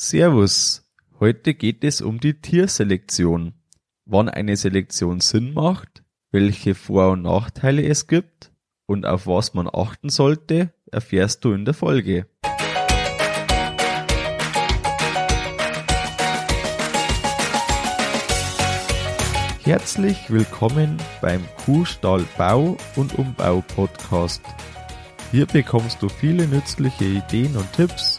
Servus. Heute geht es um die Tierselektion. Wann eine Selektion Sinn macht, welche Vor- und Nachteile es gibt und auf was man achten sollte, erfährst du in der Folge. Herzlich willkommen beim Kuhstall Bau und Umbau Podcast. Hier bekommst du viele nützliche Ideen und Tipps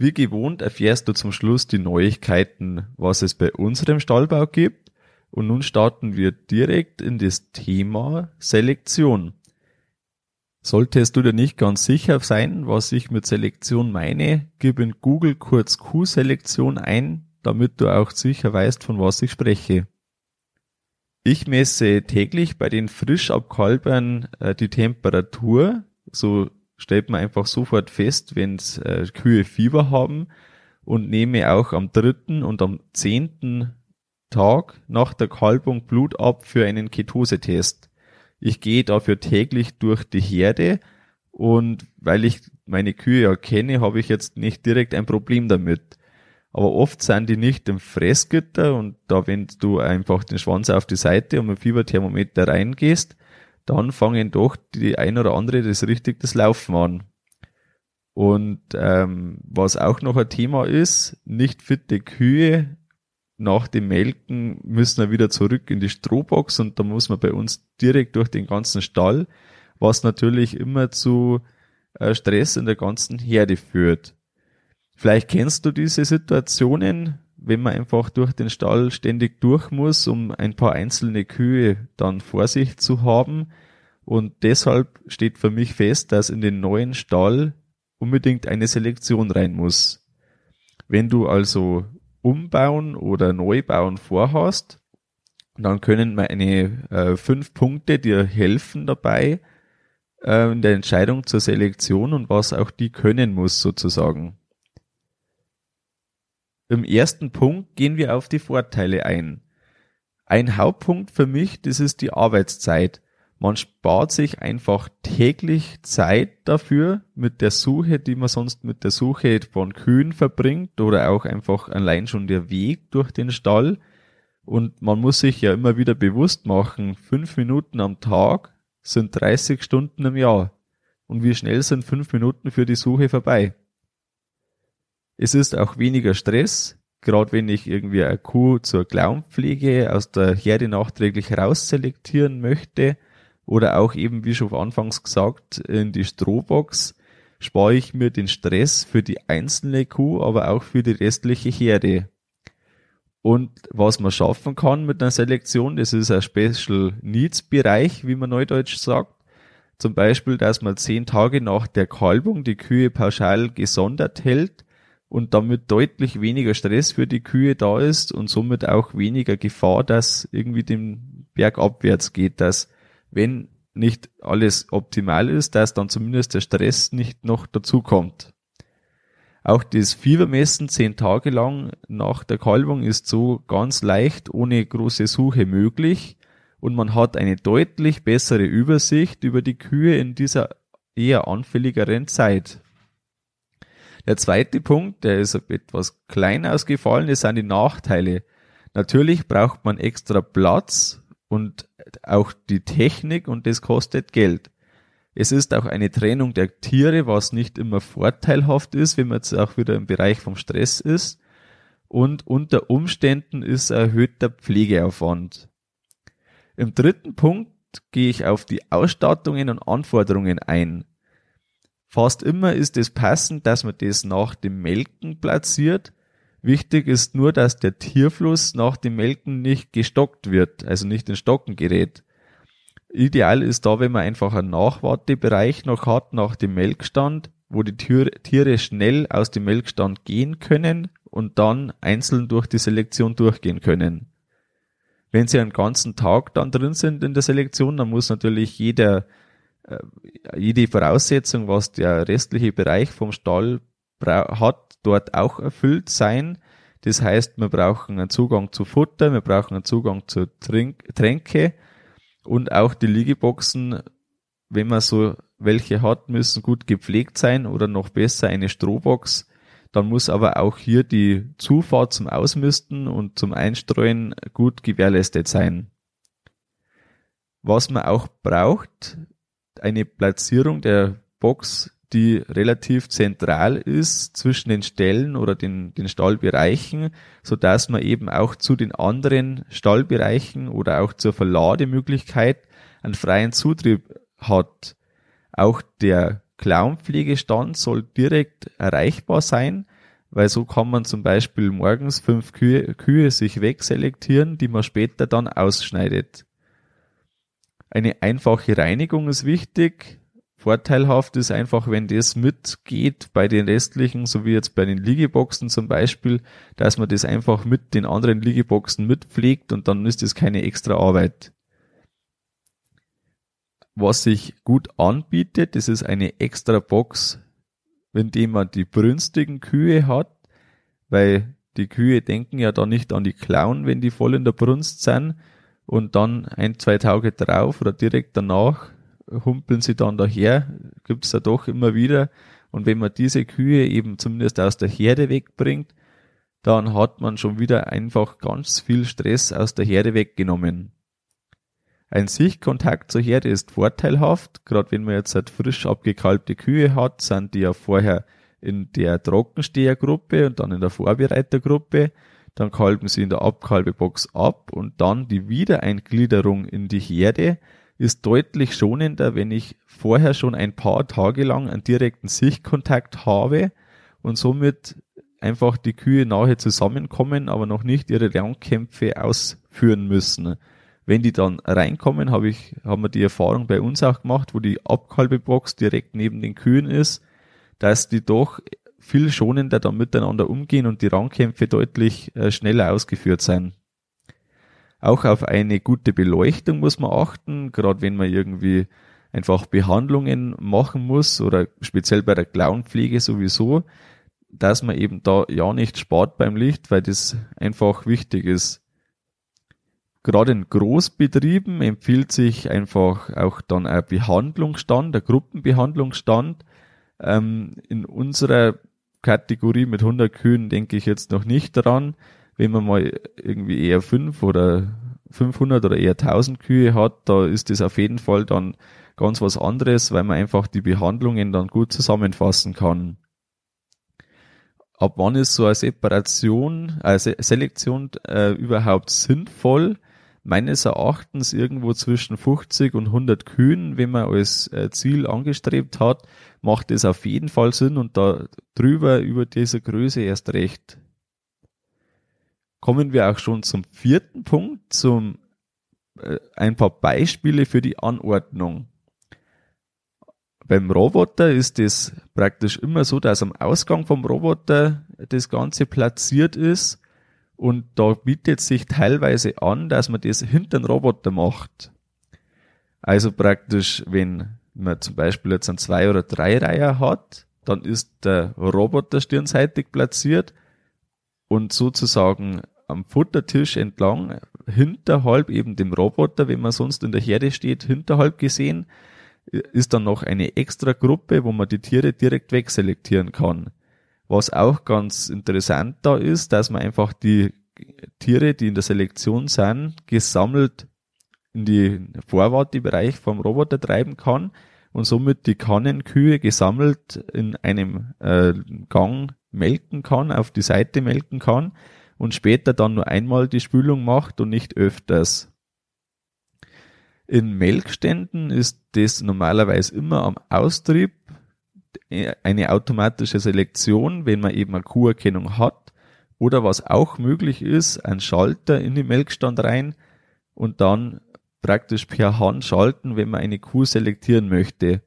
Wie gewohnt erfährst du zum Schluss die Neuigkeiten, was es bei unserem Stallbau gibt. Und nun starten wir direkt in das Thema Selektion. Solltest du dir nicht ganz sicher sein, was ich mit Selektion meine, gib in Google kurz Q-Selektion ein, damit du auch sicher weißt, von was ich spreche. Ich messe täglich bei den Frischabkalbern äh, die Temperatur, so stellt man einfach sofort fest, wenn äh, Kühe Fieber haben und nehme auch am dritten und am zehnten Tag nach der Kalbung Blut ab für einen Ketosetest. Ich gehe dafür täglich durch die Herde und weil ich meine Kühe ja kenne, habe ich jetzt nicht direkt ein Problem damit. Aber oft sind die nicht im Fressgitter und da, wenn du einfach den Schwanz auf die Seite und mit Fieberthermometer reingehst, dann fangen doch die ein oder andere das richtig das Laufen an. Und ähm, was auch noch ein Thema ist, nicht fitte Kühe nach dem Melken müssen wir wieder zurück in die Strohbox und da muss man bei uns direkt durch den ganzen Stall, was natürlich immer zu äh, Stress in der ganzen Herde führt. Vielleicht kennst du diese Situationen, wenn man einfach durch den Stall ständig durch muss, um ein paar einzelne Kühe dann vor sich zu haben. Und deshalb steht für mich fest, dass in den neuen Stall unbedingt eine Selektion rein muss. Wenn du also umbauen oder neu bauen vorhast, dann können meine äh, fünf Punkte dir helfen dabei äh, in der Entscheidung zur Selektion und was auch die können muss sozusagen. Im ersten Punkt gehen wir auf die Vorteile ein. Ein Hauptpunkt für mich, das ist die Arbeitszeit. Man spart sich einfach täglich Zeit dafür mit der Suche, die man sonst mit der Suche von Kühen verbringt oder auch einfach allein schon der Weg durch den Stall. Und man muss sich ja immer wieder bewusst machen, fünf Minuten am Tag sind 30 Stunden im Jahr. Und wie schnell sind fünf Minuten für die Suche vorbei? Es ist auch weniger Stress, gerade wenn ich irgendwie eine Kuh zur Klauenpflege aus der Herde nachträglich rausselektieren möchte oder auch eben, wie schon anfangs gesagt, in die Strohbox, spare ich mir den Stress für die einzelne Kuh, aber auch für die restliche Herde. Und was man schaffen kann mit einer Selektion, das ist ein Special Needs Bereich, wie man neudeutsch sagt. Zum Beispiel, dass man zehn Tage nach der Kalbung die Kühe pauschal gesondert hält und damit deutlich weniger Stress für die Kühe da ist und somit auch weniger Gefahr, dass irgendwie den Berg abwärts geht, dass wenn nicht alles optimal ist, dass dann zumindest der Stress nicht noch dazukommt. Auch das Fiebermessen zehn Tage lang nach der Kalbung ist so ganz leicht ohne große Suche möglich und man hat eine deutlich bessere Übersicht über die Kühe in dieser eher anfälligeren Zeit. Der zweite Punkt, der ist etwas klein ausgefallen, das sind die Nachteile. Natürlich braucht man extra Platz und auch die Technik und das kostet Geld. Es ist auch eine Trennung der Tiere, was nicht immer vorteilhaft ist, wenn man jetzt auch wieder im Bereich vom Stress ist. Und unter Umständen ist erhöhter Pflegeaufwand. Im dritten Punkt gehe ich auf die Ausstattungen und Anforderungen ein. Fast immer ist es passend, dass man das nach dem Melken platziert. Wichtig ist nur, dass der Tierfluss nach dem Melken nicht gestockt wird, also nicht in Stocken gerät. Ideal ist da, wenn man einfach einen Nachwartebereich noch hat nach dem Melkstand, wo die Tiere schnell aus dem Melkstand gehen können und dann einzeln durch die Selektion durchgehen können. Wenn sie einen ganzen Tag dann drin sind in der Selektion, dann muss natürlich jeder, äh, jede Voraussetzung, was der restliche Bereich vom Stall hat, dort auch erfüllt sein. Das heißt, wir brauchen einen Zugang zu Futter, wir brauchen einen Zugang zu Trink Tränke und auch die Liegeboxen, wenn man so welche hat, müssen gut gepflegt sein oder noch besser eine Strohbox. Dann muss aber auch hier die Zufahrt zum Ausmisten und zum Einstreuen gut gewährleistet sein. Was man auch braucht, eine Platzierung der Box, die relativ zentral ist zwischen den Ställen oder den, den Stallbereichen, so dass man eben auch zu den anderen Stallbereichen oder auch zur Verlademöglichkeit einen freien Zutrieb hat. Auch der Klauenpflegestand soll direkt erreichbar sein, weil so kann man zum Beispiel morgens fünf Kühe, Kühe sich wegselektieren, die man später dann ausschneidet. Eine einfache Reinigung ist wichtig. Vorteilhaft ist einfach, wenn das mitgeht bei den restlichen, so wie jetzt bei den Liegeboxen zum Beispiel, dass man das einfach mit den anderen Liegeboxen mitpflegt und dann ist das keine extra Arbeit. Was sich gut anbietet, das ist eine extra Box, wenn man die brünstigen Kühe hat, weil die Kühe denken ja da nicht an die Klauen, wenn die voll in der Brunst sind und dann ein, zwei Tage drauf oder direkt danach humpeln sie dann daher, gibt's da doch immer wieder. Und wenn man diese Kühe eben zumindest aus der Herde wegbringt, dann hat man schon wieder einfach ganz viel Stress aus der Herde weggenommen. Ein Sichtkontakt zur Herde ist vorteilhaft, gerade wenn man jetzt halt frisch abgekalbte Kühe hat, sind die ja vorher in der Trockenstehergruppe und dann in der Vorbereitergruppe, dann kalben sie in der Abkalbebox ab und dann die Wiedereingliederung in die Herde ist deutlich schonender, wenn ich vorher schon ein paar Tage lang einen direkten Sichtkontakt habe und somit einfach die Kühe nahe zusammenkommen, aber noch nicht ihre Lernkämpfe ausführen müssen. Wenn die dann reinkommen, habe ich, haben wir die Erfahrung bei uns auch gemacht, wo die Abkalbebox direkt neben den Kühen ist, dass die doch viel schonender dann miteinander umgehen und die Rangkämpfe deutlich äh, schneller ausgeführt sein. Auch auf eine gute Beleuchtung muss man achten, gerade wenn man irgendwie einfach Behandlungen machen muss oder speziell bei der Klauenpflege sowieso, dass man eben da ja nicht spart beim Licht, weil das einfach wichtig ist. Gerade in Großbetrieben empfiehlt sich einfach auch dann ein Behandlungsstand, ein Gruppenbehandlungsstand. Ähm, in unserer Kategorie mit 100 Kühen denke ich jetzt noch nicht daran. Wenn man mal irgendwie eher 5 oder 500 oder eher 1000 Kühe hat, da ist das auf jeden Fall dann ganz was anderes, weil man einfach die Behandlungen dann gut zusammenfassen kann. Ab wann ist so eine Separation, also Selektion äh, überhaupt sinnvoll? meines Erachtens irgendwo zwischen 50 und 100 Kühen, wenn man als äh, Ziel angestrebt hat, macht es auf jeden Fall Sinn und da drüber über diese Größe erst recht. Kommen wir auch schon zum vierten Punkt, zum äh, ein paar Beispiele für die Anordnung. Beim Roboter ist es praktisch immer so, dass am Ausgang vom Roboter das Ganze platziert ist und da bietet sich teilweise an, dass man das hinter den Roboter macht. Also praktisch, wenn man zum Beispiel jetzt einen Zwei- oder Drei-Reiher hat, dann ist der Roboter stirnseitig platziert und sozusagen am Futtertisch entlang, hinterhalb eben dem Roboter, wenn man sonst in der Herde steht, hinterhalb gesehen, ist dann noch eine extra Gruppe, wo man die Tiere direkt wegselektieren kann. Was auch ganz interessant da ist, dass man einfach die Tiere, die in der Selektion sind, gesammelt in die Vorwartebereich vom Roboter treiben kann und somit die Kannenkühe gesammelt in einem äh, Gang melken kann, auf die Seite melken kann und später dann nur einmal die Spülung macht und nicht öfters. In Melkständen ist das normalerweise immer am Austrieb eine automatische Selektion, wenn man eben eine Kuherkennung hat. Oder was auch möglich ist, ein Schalter in den Melkstand rein und dann praktisch per Hand schalten, wenn man eine Kuh selektieren möchte.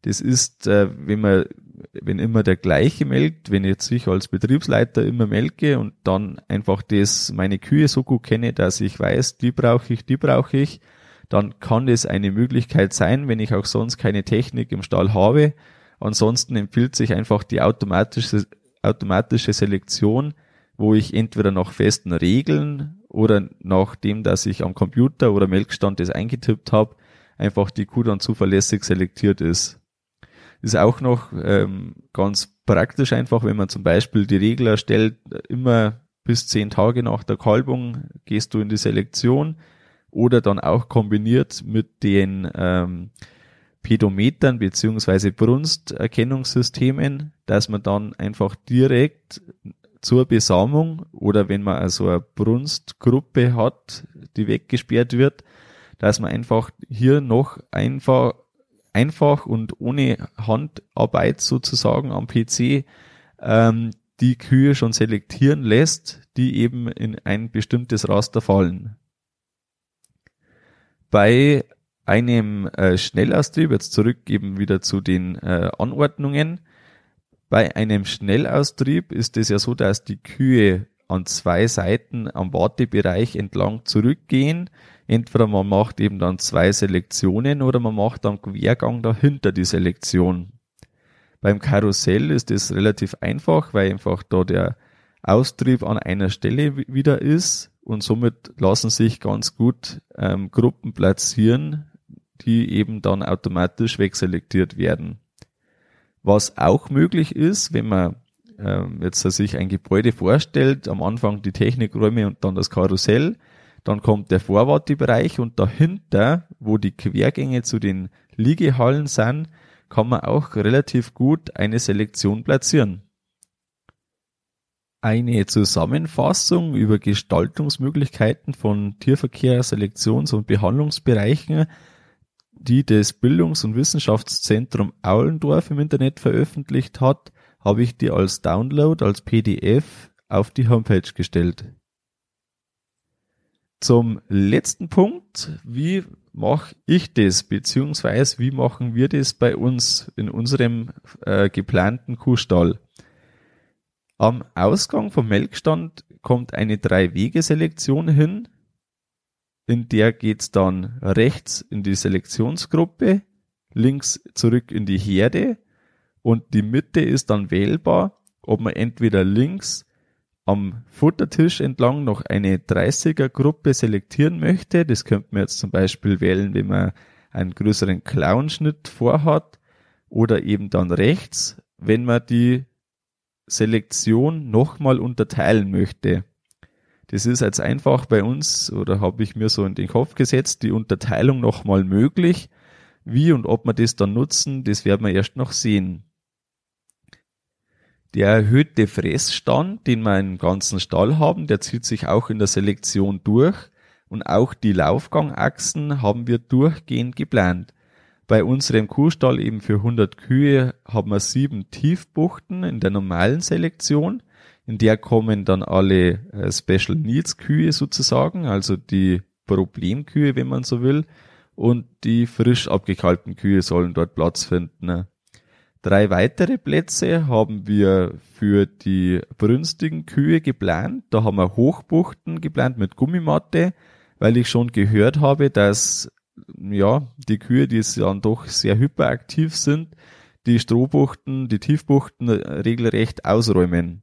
Das ist, äh, wenn man wenn immer der gleiche melkt, wenn jetzt ich als Betriebsleiter immer melke und dann einfach das, meine Kühe so gut kenne, dass ich weiß, die brauche ich, die brauche ich, dann kann das eine Möglichkeit sein, wenn ich auch sonst keine Technik im Stall habe. Ansonsten empfiehlt sich einfach die automatische, automatische Selektion, wo ich entweder nach festen Regeln oder nach dem, dass ich am Computer oder Melkstand das eingetippt habe, einfach die Kuh dann zuverlässig selektiert ist. Ist auch noch ähm, ganz praktisch einfach, wenn man zum Beispiel die Regel erstellt, immer bis zehn Tage nach der Kalbung gehst du in die Selektion oder dann auch kombiniert mit den ähm, Pedometern beziehungsweise Brunsterkennungssystemen, dass man dann einfach direkt zur Besamung oder wenn man also eine Brunstgruppe hat, die weggesperrt wird, dass man einfach hier noch einfach, einfach und ohne Handarbeit sozusagen am PC ähm, die Kühe schon selektieren lässt, die eben in ein bestimmtes Raster fallen. Bei einem äh, Schnellaustrieb, jetzt zurückgeben wieder zu den äh, Anordnungen, bei einem Schnellaustrieb ist es ja so, dass die Kühe an zwei Seiten am Wartebereich entlang zurückgehen. Entweder man macht eben dann zwei Selektionen oder man macht dann Quergang dahinter die Selektion. Beim Karussell ist es relativ einfach, weil einfach da der Austrieb an einer Stelle wieder ist und somit lassen sich ganz gut ähm, Gruppen platzieren, die eben dann automatisch wegselektiert werden. Was auch möglich ist, wenn man ähm, jetzt sich ein Gebäude vorstellt, am Anfang die Technikräume und dann das Karussell, dann kommt der Vorwartebereich und dahinter, wo die Quergänge zu den Liegehallen sind, kann man auch relativ gut eine Selektion platzieren. Eine Zusammenfassung über Gestaltungsmöglichkeiten von Tierverkehr, Selektions- und Behandlungsbereichen die das Bildungs- und Wissenschaftszentrum Aulendorf im Internet veröffentlicht hat, habe ich dir als Download, als PDF auf die Homepage gestellt. Zum letzten Punkt, wie mache ich das, beziehungsweise wie machen wir das bei uns in unserem äh, geplanten Kuhstall? Am Ausgang vom Melkstand kommt eine Drei-Wege-Selektion hin, in der geht's dann rechts in die Selektionsgruppe, links zurück in die Herde. Und die Mitte ist dann wählbar, ob man entweder links am Futtertisch entlang noch eine 30er Gruppe selektieren möchte. Das könnte man jetzt zum Beispiel wählen, wenn man einen größeren Clownschnitt vorhat oder eben dann rechts, wenn man die Selektion nochmal unterteilen möchte. Das ist jetzt einfach bei uns, oder habe ich mir so in den Kopf gesetzt, die Unterteilung nochmal möglich. Wie und ob wir das dann nutzen, das werden wir erst noch sehen. Der erhöhte Fressstand, den wir im ganzen Stall haben, der zieht sich auch in der Selektion durch und auch die Laufgangachsen haben wir durchgehend geplant. Bei unserem Kuhstall eben für 100 Kühe haben wir sieben Tiefbuchten in der normalen Selektion in der kommen dann alle äh, Special Needs Kühe sozusagen, also die Problemkühe, wenn man so will, und die frisch abgekalbten Kühe sollen dort Platz finden. Drei weitere Plätze haben wir für die brünstigen Kühe geplant. Da haben wir Hochbuchten geplant mit Gummimatte, weil ich schon gehört habe, dass ja die Kühe, die dann doch sehr hyperaktiv sind, die Strohbuchten, die Tiefbuchten regelrecht ausräumen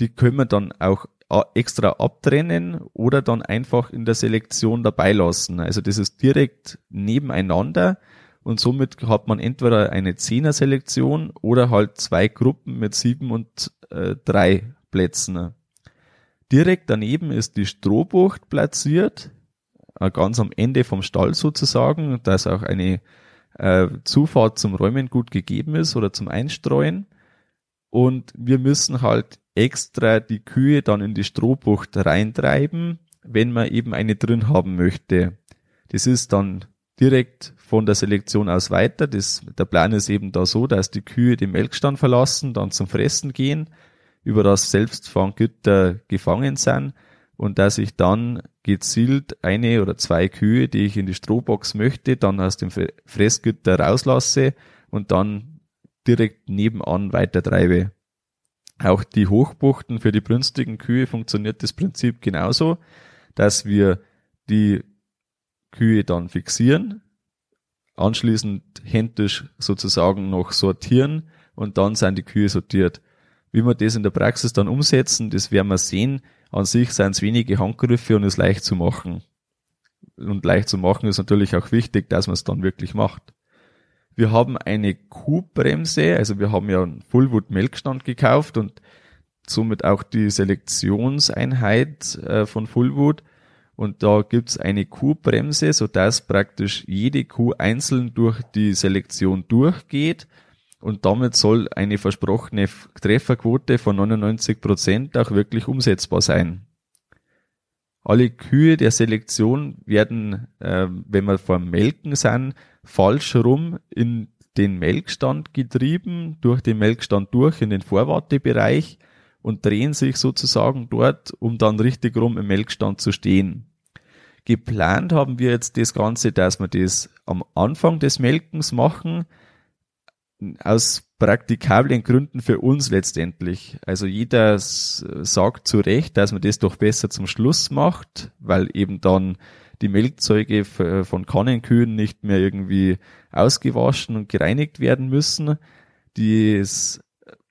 die können wir dann auch extra abtrennen oder dann einfach in der Selektion dabei lassen. Also das ist direkt nebeneinander und somit hat man entweder eine Zehner-Selektion oder halt zwei Gruppen mit sieben und äh, drei Plätzen. Direkt daneben ist die Strohbucht platziert, äh, ganz am Ende vom Stall sozusagen, dass auch eine äh, Zufahrt zum Räumen gut gegeben ist oder zum Einstreuen. Und wir müssen halt extra die Kühe dann in die Strohbucht reintreiben, wenn man eben eine drin haben möchte. Das ist dann direkt von der Selektion aus weiter. Das, der Plan ist eben da so, dass die Kühe den Melkstand verlassen, dann zum Fressen gehen, über das Selbstfanggitter gefangen sind und dass ich dann gezielt eine oder zwei Kühe, die ich in die Strohbox möchte, dann aus dem Fressgitter rauslasse und dann direkt nebenan weitertreibe. Auch die Hochbuchten für die brünstigen Kühe funktioniert das Prinzip genauso, dass wir die Kühe dann fixieren, anschließend händisch sozusagen noch sortieren und dann sind die Kühe sortiert. Wie wir das in der Praxis dann umsetzen, das werden wir sehen. An sich sind es wenige Handgriffe und ist leicht zu machen. Und leicht zu machen ist natürlich auch wichtig, dass man es dann wirklich macht. Wir haben eine Kuhbremse, also wir haben ja einen Fullwood Melkstand gekauft und somit auch die Selektionseinheit äh, von Fullwood. Und da gibt's eine Kuhbremse, so dass praktisch jede Kuh einzeln durch die Selektion durchgeht. Und damit soll eine versprochene Trefferquote von 99 Prozent auch wirklich umsetzbar sein. Alle Kühe der Selektion werden, äh, wenn wir vor Melken sind, falsch rum in den Melkstand getrieben, durch den Melkstand durch in den Vorwartebereich und drehen sich sozusagen dort, um dann richtig rum im Melkstand zu stehen. Geplant haben wir jetzt das Ganze, dass wir das am Anfang des Melkens machen, aus praktikablen Gründen für uns letztendlich. Also jeder sagt zu Recht, dass man das doch besser zum Schluss macht, weil eben dann die Melkzeuge von Kannenkühen nicht mehr irgendwie ausgewaschen und gereinigt werden müssen. Dies,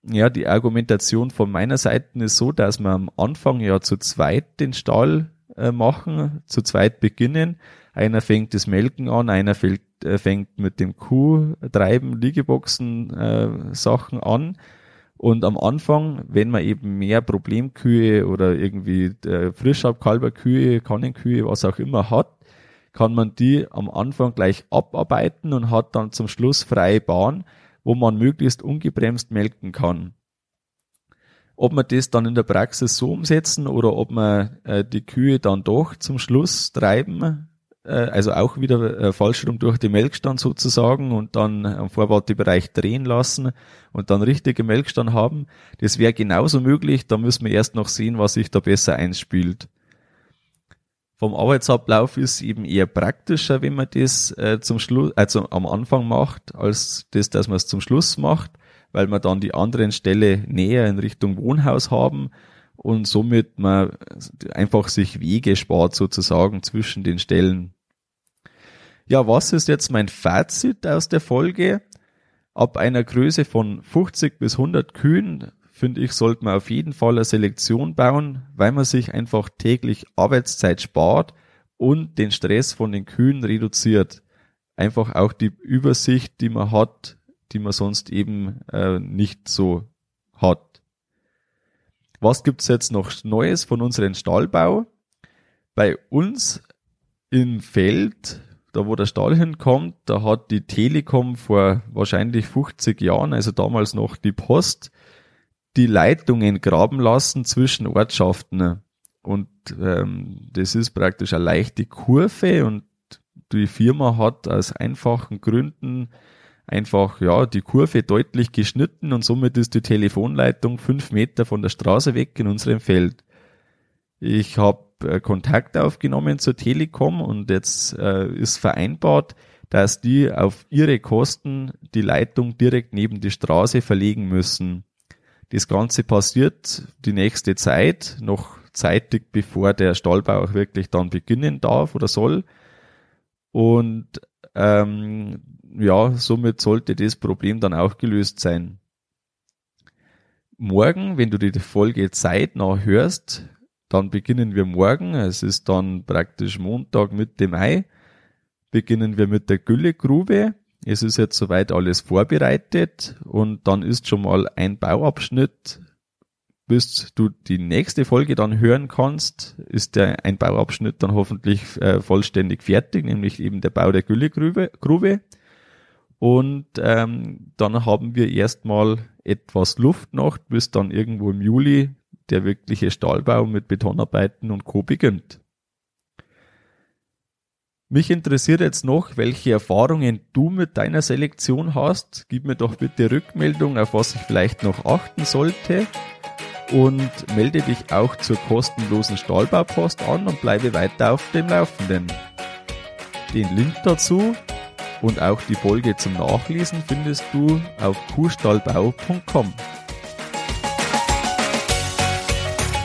ja, die Argumentation von meiner Seite ist so, dass wir am Anfang ja zu zweit den Stall äh, machen, zu zweit beginnen. Einer fängt das Melken an, einer fängt, äh, fängt mit dem Kuhtreiben, Liegeboxen äh, Sachen an und am Anfang, wenn man eben mehr Problemkühe oder irgendwie äh, Frischabkalberkühe, Kannenkühe, was auch immer hat, kann man die am Anfang gleich abarbeiten und hat dann zum Schluss freie Bahn, wo man möglichst ungebremst melken kann. Ob man das dann in der Praxis so umsetzen oder ob man äh, die Kühe dann doch zum Schluss treiben, äh, also auch wieder äh, falsch rum durch den Melkstand sozusagen und dann am Vorwartebereich drehen lassen und dann richtige Melkstand haben. Das wäre genauso möglich, da müssen wir erst noch sehen, was sich da besser einspielt. Vom Arbeitsablauf ist eben eher praktischer, wenn man das äh, zum Schluss, also am Anfang macht, als das, dass man es zum Schluss macht, weil man dann die anderen Stelle näher in Richtung Wohnhaus haben und somit man einfach sich Wege spart sozusagen zwischen den Stellen. Ja, was ist jetzt mein Fazit aus der Folge? Ab einer Größe von 50 bis 100 Kühen, finde ich, sollte man auf jeden Fall eine Selektion bauen, weil man sich einfach täglich Arbeitszeit spart und den Stress von den Kühen reduziert. Einfach auch die Übersicht, die man hat, die man sonst eben äh, nicht so hat. Was gibt's jetzt noch Neues von unserem Stallbau? Bei uns im Feld, da wo der Stall hinkommt, da hat die Telekom vor wahrscheinlich 50 Jahren, also damals noch die Post, die Leitungen graben lassen zwischen Ortschaften. Und ähm, das ist praktisch eine leichte Kurve und die Firma hat aus einfachen Gründen einfach ja die Kurve deutlich geschnitten und somit ist die Telefonleitung fünf Meter von der Straße weg in unserem Feld. Ich habe äh, Kontakt aufgenommen zur Telekom und jetzt äh, ist vereinbart, dass die auf ihre Kosten die Leitung direkt neben die Straße verlegen müssen. Das Ganze passiert die nächste Zeit, noch zeitig bevor der Stallbau auch wirklich dann beginnen darf oder soll. Und ähm, ja, somit sollte das Problem dann auch gelöst sein. Morgen, wenn du die Folge zeitnah hörst, dann beginnen wir morgen, es ist dann praktisch Montag Mitte Mai, beginnen wir mit der Güllegrube. Es ist jetzt soweit alles vorbereitet und dann ist schon mal ein Bauabschnitt bis du die nächste Folge dann hören kannst, ist der ein Bauabschnitt dann hoffentlich äh, vollständig fertig, nämlich eben der Bau der Güllegrube. Grube. Und ähm, dann haben wir erstmal etwas Luft noch, bis dann irgendwo im Juli der wirkliche Stahlbau mit Betonarbeiten und Co. beginnt. Mich interessiert jetzt noch, welche Erfahrungen du mit deiner Selektion hast. Gib mir doch bitte Rückmeldung, auf was ich vielleicht noch achten sollte. Und melde dich auch zur kostenlosen Stahlbaupost an und bleibe weiter auf dem Laufenden. Den Link dazu Und auch die Folge zum Nachlesen findest du auf kuhstallbau.com.